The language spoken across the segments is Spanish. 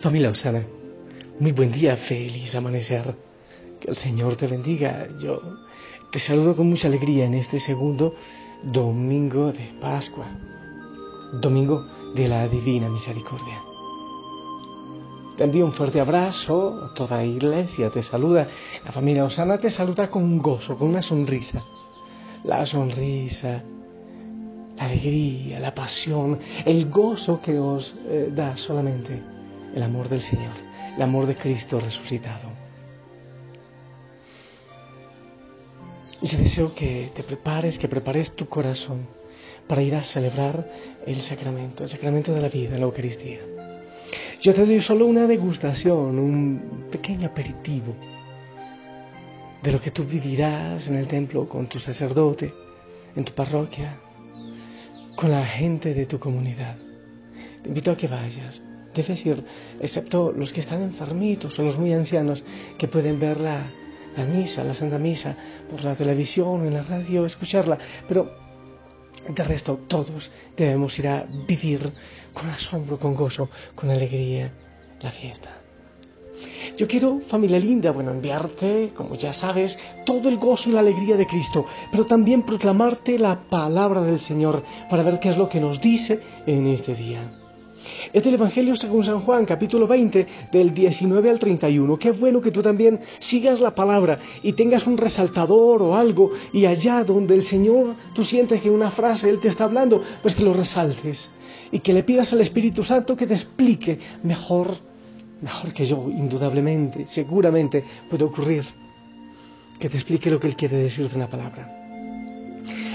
Familia Osana, muy buen día, feliz amanecer. Que el Señor te bendiga. Yo te saludo con mucha alegría en este segundo domingo de Pascua, domingo de la Divina Misericordia. Te envío un fuerte abrazo, toda la iglesia te saluda, la familia Osana te saluda con un gozo, con una sonrisa. La sonrisa, la alegría, la pasión, el gozo que os eh, da solamente el amor del Señor, el amor de Cristo resucitado. Y yo deseo que te prepares, que prepares tu corazón para ir a celebrar el sacramento, el sacramento de la vida, la Eucaristía. Yo te doy solo una degustación, un pequeño aperitivo de lo que tú vivirás en el templo con tu sacerdote, en tu parroquia, con la gente de tu comunidad. Te invito a que vayas, es decir, excepto los que están enfermitos o los muy ancianos que pueden ver la, misa, la Santa Misa, por la televisión, en la radio, escucharla, pero de resto todos debemos ir a vivir con asombro, con gozo, con alegría la fiesta. Yo quiero, familia linda, bueno, enviarte, como ya sabes, todo el gozo y la alegría de Cristo, pero también proclamarte la palabra del Señor para ver qué es lo que nos dice en este día. Es del Evangelio según San Juan, capítulo 20, del 19 al 31. Qué bueno que tú también sigas la palabra y tengas un resaltador o algo y allá donde el Señor tú sientes que una frase Él te está hablando, pues que lo resaltes y que le pidas al Espíritu Santo que te explique mejor, mejor que yo, indudablemente, seguramente puede ocurrir, que te explique lo que Él quiere decir de una palabra.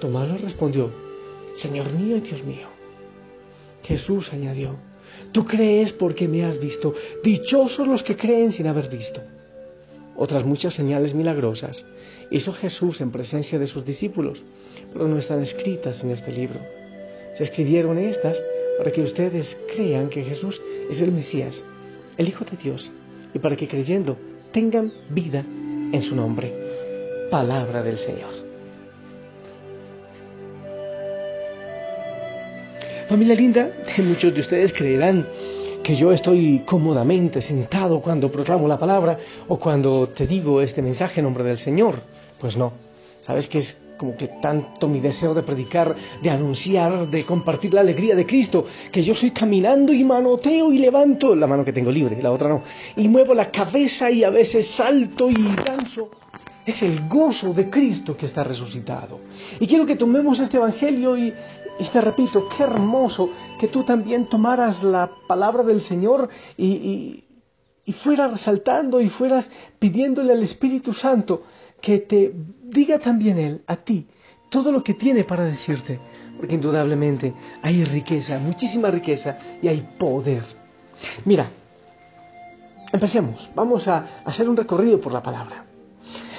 Tomás le respondió, Señor mío y Dios mío. Jesús añadió, Tú crees porque me has visto, dichosos los que creen sin haber visto. Otras muchas señales milagrosas hizo Jesús en presencia de sus discípulos, pero no están escritas en este libro. Se escribieron estas para que ustedes crean que Jesús es el Mesías, el Hijo de Dios, y para que creyendo tengan vida en su nombre. Palabra del Señor. Familia linda, muchos de ustedes creerán que yo estoy cómodamente sentado cuando proclamo la palabra o cuando te digo este mensaje en nombre del Señor. Pues no, sabes que es como que tanto mi deseo de predicar, de anunciar, de compartir la alegría de Cristo, que yo soy caminando y manoteo y levanto la mano que tengo libre, la otra no, y muevo la cabeza y a veces salto y danzo. Es el gozo de Cristo que está resucitado. Y quiero que tomemos este Evangelio y, y te repito, qué hermoso que tú también tomaras la palabra del Señor y, y, fueras resaltando y fueras pidiéndole al Espíritu Santo que te diga también Él, a ti, todo lo que tiene para decirte. Porque indudablemente hay riqueza, muchísima riqueza y hay poder. Mira, empecemos. Vamos a hacer un recorrido por la palabra.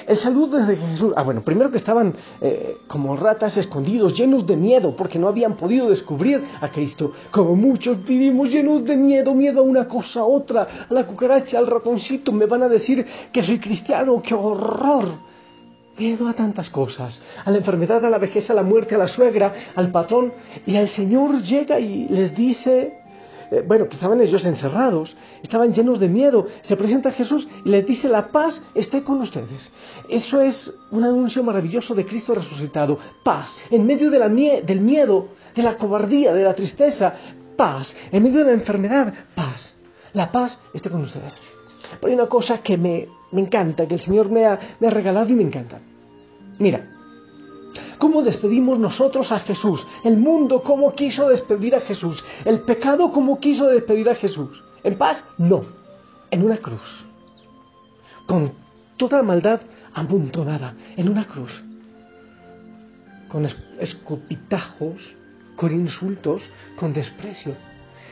El saludo de Jesús. Ah, bueno, primero que estaban eh, como ratas escondidos, llenos de miedo, porque no habían podido descubrir a Cristo. Como muchos vivimos llenos de miedo, miedo a una cosa, a otra, a la cucaracha, al ratoncito. Me van a decir que soy cristiano, qué horror. Miedo a tantas cosas, a la enfermedad, a la vejez, a la muerte, a la suegra, al patrón. Y el Señor llega y les dice, eh, bueno, que estaban ellos encerrados, estaban llenos de miedo. Se presenta Jesús y les dice, la paz esté con ustedes. Eso es un anuncio maravilloso de Cristo resucitado. Paz, en medio de la del miedo, de la cobardía, de la tristeza, paz. En medio de la enfermedad, paz. La paz esté con ustedes. Pero hay una cosa que me, encanta, que el Señor me ha, me ha regalado y me encanta. Mira, ¿Cómo despedimos nosotros a Jesús? El mundo, ¿cómo quiso despedir a Jesús? El pecado, ¿cómo quiso despedir a Jesús? ¿En paz? No, en una cruz. Con toda maldad amontonada, en una cruz. Con escupitajos, con insultos, con desprecio.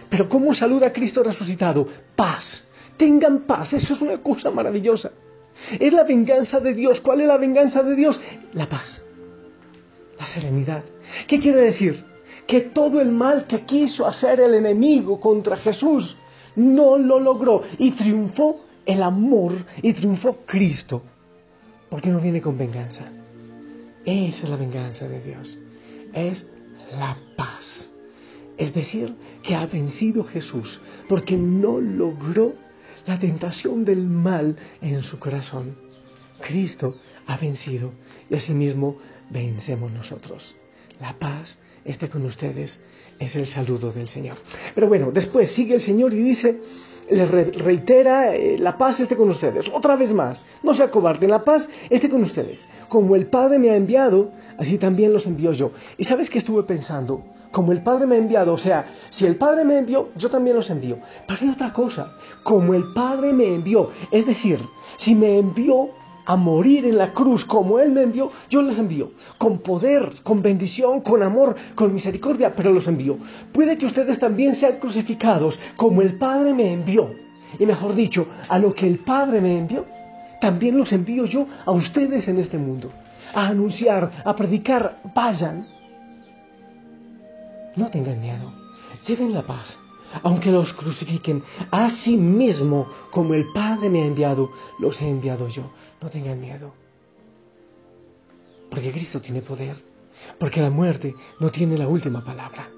Pero ¿cómo saluda a Cristo resucitado? Paz. Tengan paz. Eso es una cosa maravillosa. Es la venganza de Dios. ¿Cuál es la venganza de Dios? La paz serenidad. ¿Qué quiere decir? Que todo el mal que quiso hacer el enemigo contra Jesús no lo logró y triunfó el amor y triunfó Cristo. Porque no viene con venganza. Esa es la venganza de Dios. Es la paz. Es decir, que ha vencido Jesús porque no logró la tentación del mal en su corazón. Cristo ha vencido y asimismo vencemos nosotros. La paz esté con ustedes, es el saludo del Señor. Pero bueno, después sigue el Señor y dice, les reitera, eh, la paz esté con ustedes. Otra vez más, no se acobarden, la paz esté con ustedes. Como el Padre me ha enviado, así también los envío yo. ¿Y sabes qué estuve pensando? Como el Padre me ha enviado, o sea, si el Padre me envió, yo también los envío. Pero hay otra cosa, como el Padre me envió, es decir, si me envió, a morir en la cruz como Él me envió, yo les envío, con poder, con bendición, con amor, con misericordia, pero los envío. Puede que ustedes también sean crucificados como el Padre me envió. Y mejor dicho, a lo que el Padre me envió, también los envío yo a ustedes en este mundo. A anunciar, a predicar, vayan. No tengan miedo, lleven la paz aunque los crucifiquen, a sí mismo, como el Padre me ha enviado, los he enviado yo. No tengan miedo. Porque Cristo tiene poder. Porque la muerte no tiene la última palabra.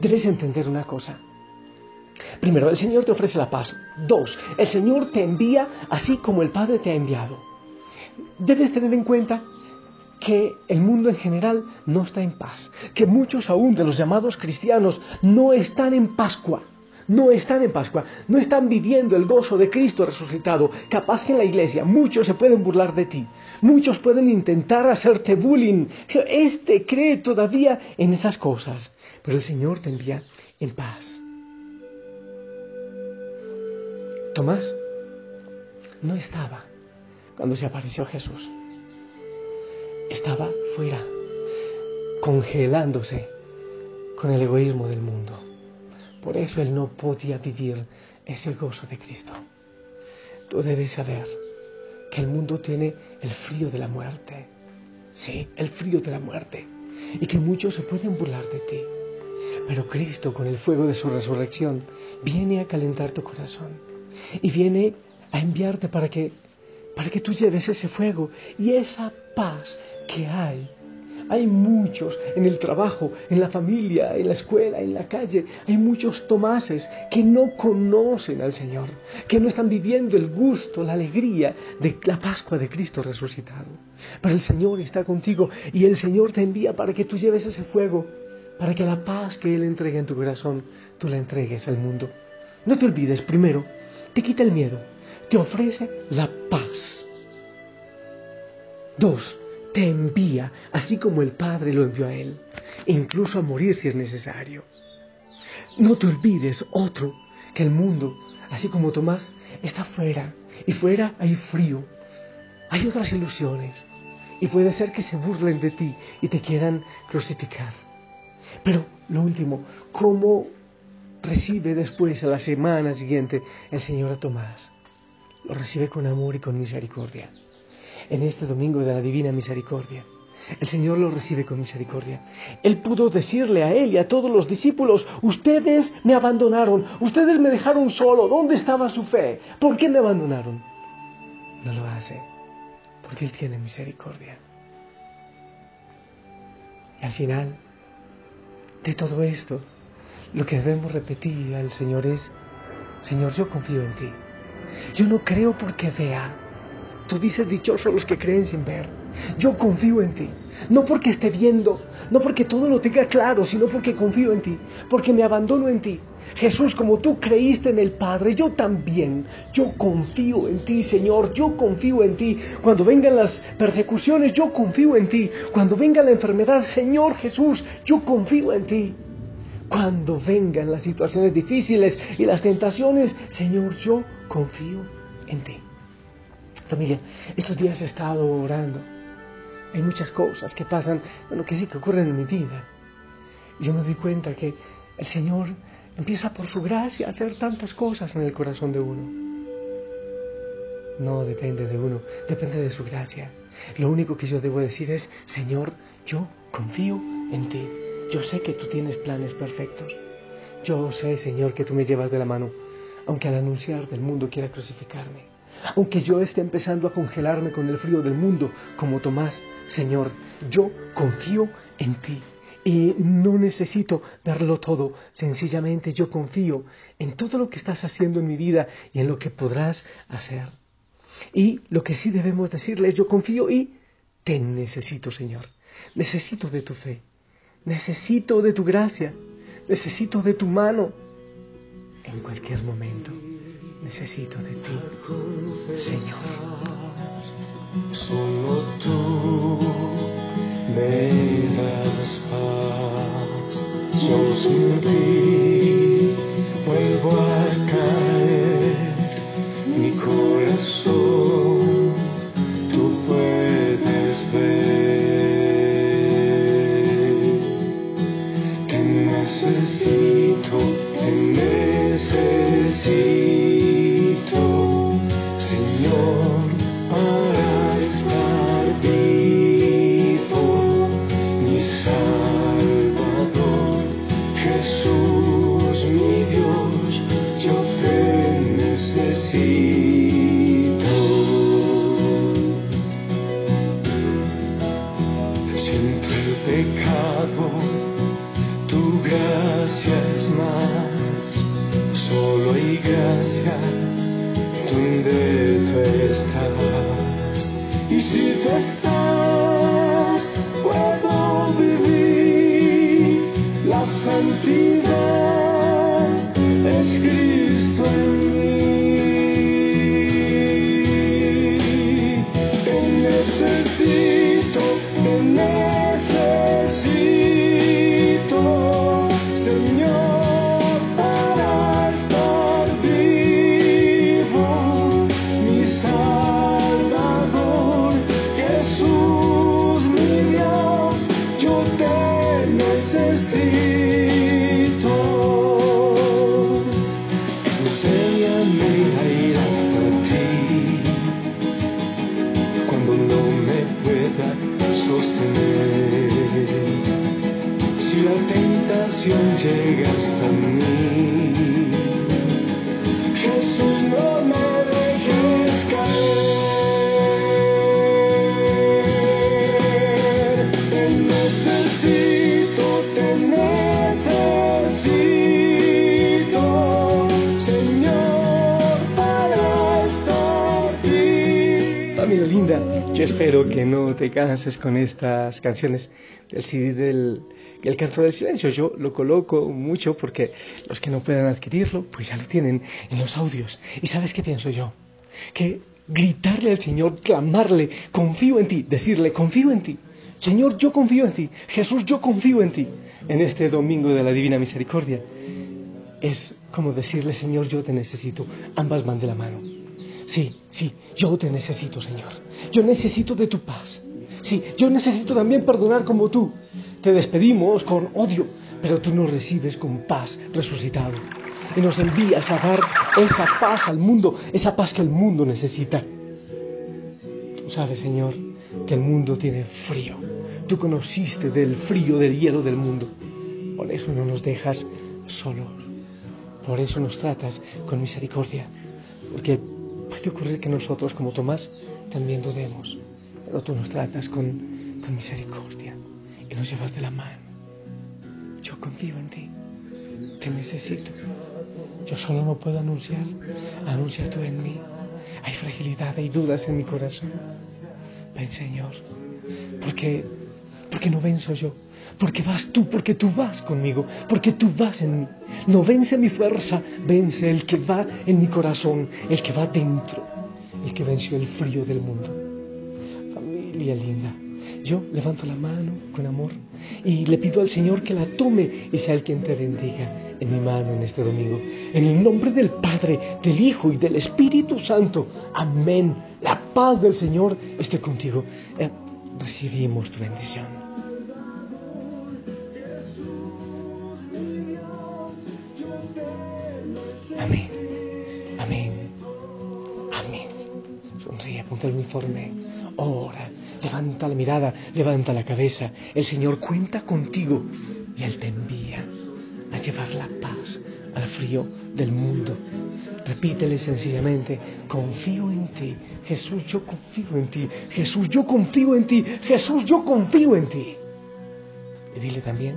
Debes entender una cosa. Primero, el Señor te ofrece la paz. Dos, el Señor te envía así como el Padre te ha enviado. Debes tener en cuenta que el mundo en general no está en paz, que muchos aún de los llamados cristianos no están en Pascua, no están en Pascua, no están viviendo el gozo de Cristo resucitado. Capaz que en la iglesia muchos se pueden burlar de ti, muchos pueden intentar hacerte bullying. Este cree todavía en esas cosas, pero el Señor te envía en paz. Tomás no estaba cuando se apareció Jesús estaba fuera, congelándose con el egoísmo del mundo. Por eso él no podía vivir ese gozo de Cristo. Tú debes saber que el mundo tiene el frío de la muerte. Sí, el frío de la muerte. Y que muchos se pueden burlar de ti. Pero Cristo, con el fuego de su resurrección, viene a calentar tu corazón. Y viene a enviarte para que, para que tú lleves ese fuego y esa paz que hay. Hay muchos en el trabajo, en la familia, en la escuela, en la calle. Hay muchos Tomases que no conocen al Señor, que no están viviendo el gusto, la alegría de la Pascua de Cristo resucitado. Pero el Señor está contigo y el Señor te envía para que tú lleves ese fuego, para que la paz que Él entrega en tu corazón, tú la entregues al mundo. No te olvides, primero, te quita el miedo, te ofrece la paz. Dos, te envía, así como el Padre lo envió a Él, incluso a morir si es necesario. No te olvides, otro, que el mundo, así como Tomás, está fuera, y fuera hay frío, hay otras ilusiones, y puede ser que se burlen de ti y te quieran crucificar. Pero lo último, ¿cómo recibe después, a la semana siguiente, el Señor a Tomás? Lo recibe con amor y con misericordia en este domingo de la Divina Misericordia. El Señor lo recibe con misericordia. Él pudo decirle a él y a todos los discípulos, ustedes me abandonaron, ustedes me dejaron solo, ¿dónde estaba su fe? ¿Por qué me abandonaron? No lo hace, porque Él tiene misericordia. Y al final de todo esto, lo que debemos repetir al Señor es, Señor, yo confío en ti. Yo no creo porque vea. Tú dices dichosos los que creen sin ver. Yo confío en ti. No porque esté viendo, no porque todo lo tenga claro, sino porque confío en ti, porque me abandono en ti. Jesús, como tú creíste en el Padre, yo también, yo confío en ti, Señor, yo confío en ti. Cuando vengan las persecuciones, yo confío en ti. Cuando venga la enfermedad, Señor Jesús, yo confío en ti. Cuando vengan las situaciones difíciles y las tentaciones, Señor, yo confío en ti. Familia, estos días he estado orando hay muchas cosas que pasan, bueno, que sí que ocurren en mi vida. Y yo me doy cuenta que el Señor empieza por su gracia a hacer tantas cosas en el corazón de uno. No depende de uno, depende de su gracia. Lo único que yo debo decir es, Señor, yo confío en ti. Yo sé que tú tienes planes perfectos. Yo sé, Señor, que tú me llevas de la mano, aunque al anunciar del mundo quiera crucificarme. Aunque yo esté empezando a congelarme con el frío del mundo, como Tomás, Señor, yo confío en ti. Y no necesito verlo todo, sencillamente yo confío en todo lo que estás haciendo en mi vida y en lo que podrás hacer. Y lo que sí debemos decirle es yo confío y te necesito, Señor. Necesito de tu fe, necesito de tu gracia, necesito de tu mano en cualquier momento necesito de ti, Señor. Solo tú me das paz. Yo sin ti vuelvo a caer. Mi corazón Yo espero que no te canses con estas canciones del CD del El Canto del Silencio. Yo lo coloco mucho porque los que no puedan adquirirlo, pues ya lo tienen en los audios. ¿Y sabes qué pienso yo? Que gritarle al Señor, clamarle, confío en ti, decirle, confío en ti. Señor, yo confío en ti. Jesús, yo confío en ti. En este domingo de la Divina Misericordia. Es como decirle, Señor, yo te necesito. Ambas van de la mano. Sí, sí, yo te necesito, Señor. Yo necesito de tu paz. Sí, yo necesito también perdonar como tú. Te despedimos con odio, pero tú nos recibes con paz resucitado. Y nos envías a dar esa paz al mundo, esa paz que el mundo necesita. Tú sabes, Señor, que el mundo tiene frío. Tú conociste del frío, del hielo del mundo. Por eso no nos dejas solos. Por eso nos tratas con misericordia. Porque puede ocurrir que nosotros, como Tomás, también dudemos. pero tú nos tratas con, con misericordia y nos llevas de la mano. Yo confío en ti, te necesito. Yo solo no puedo anunciar, anuncia tú en mí. Hay fragilidad, hay dudas en mi corazón. Ven Señor, porque, porque no venzo yo, porque vas tú, porque tú vas conmigo, porque tú vas en mí. No vence mi fuerza, vence el que va en mi corazón, el que va dentro, el que venció el frío del mundo. Familia linda, yo levanto la mano con amor y le pido al Señor que la tome y sea el quien te bendiga en mi mano en este domingo. En el nombre del Padre, del Hijo y del Espíritu Santo. Amén. La paz del Señor esté contigo. Eh, recibimos tu bendición. Ora, levanta la mirada, levanta la cabeza. El Señor cuenta contigo y Él te envía a llevar la paz al frío del mundo. Repítele sencillamente, confío en ti. Jesús, yo confío en ti. Jesús, yo confío en ti. Jesús, yo confío en ti. Y dile también,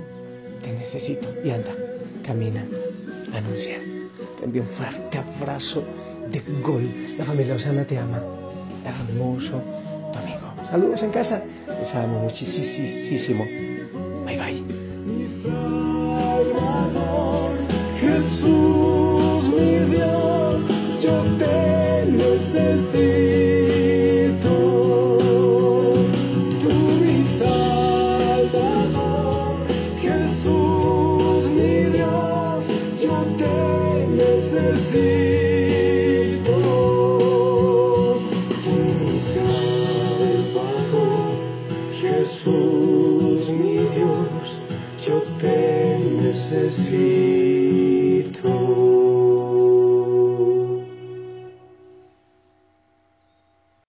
te necesito. Y anda, camina, anuncia. Te envío un fuerte abrazo de gol. La familia Osana te ama. Hermoso domingo. Saludos en casa. Les amo muchísimo. Bye bye. Jesús, mi Dios, yo te.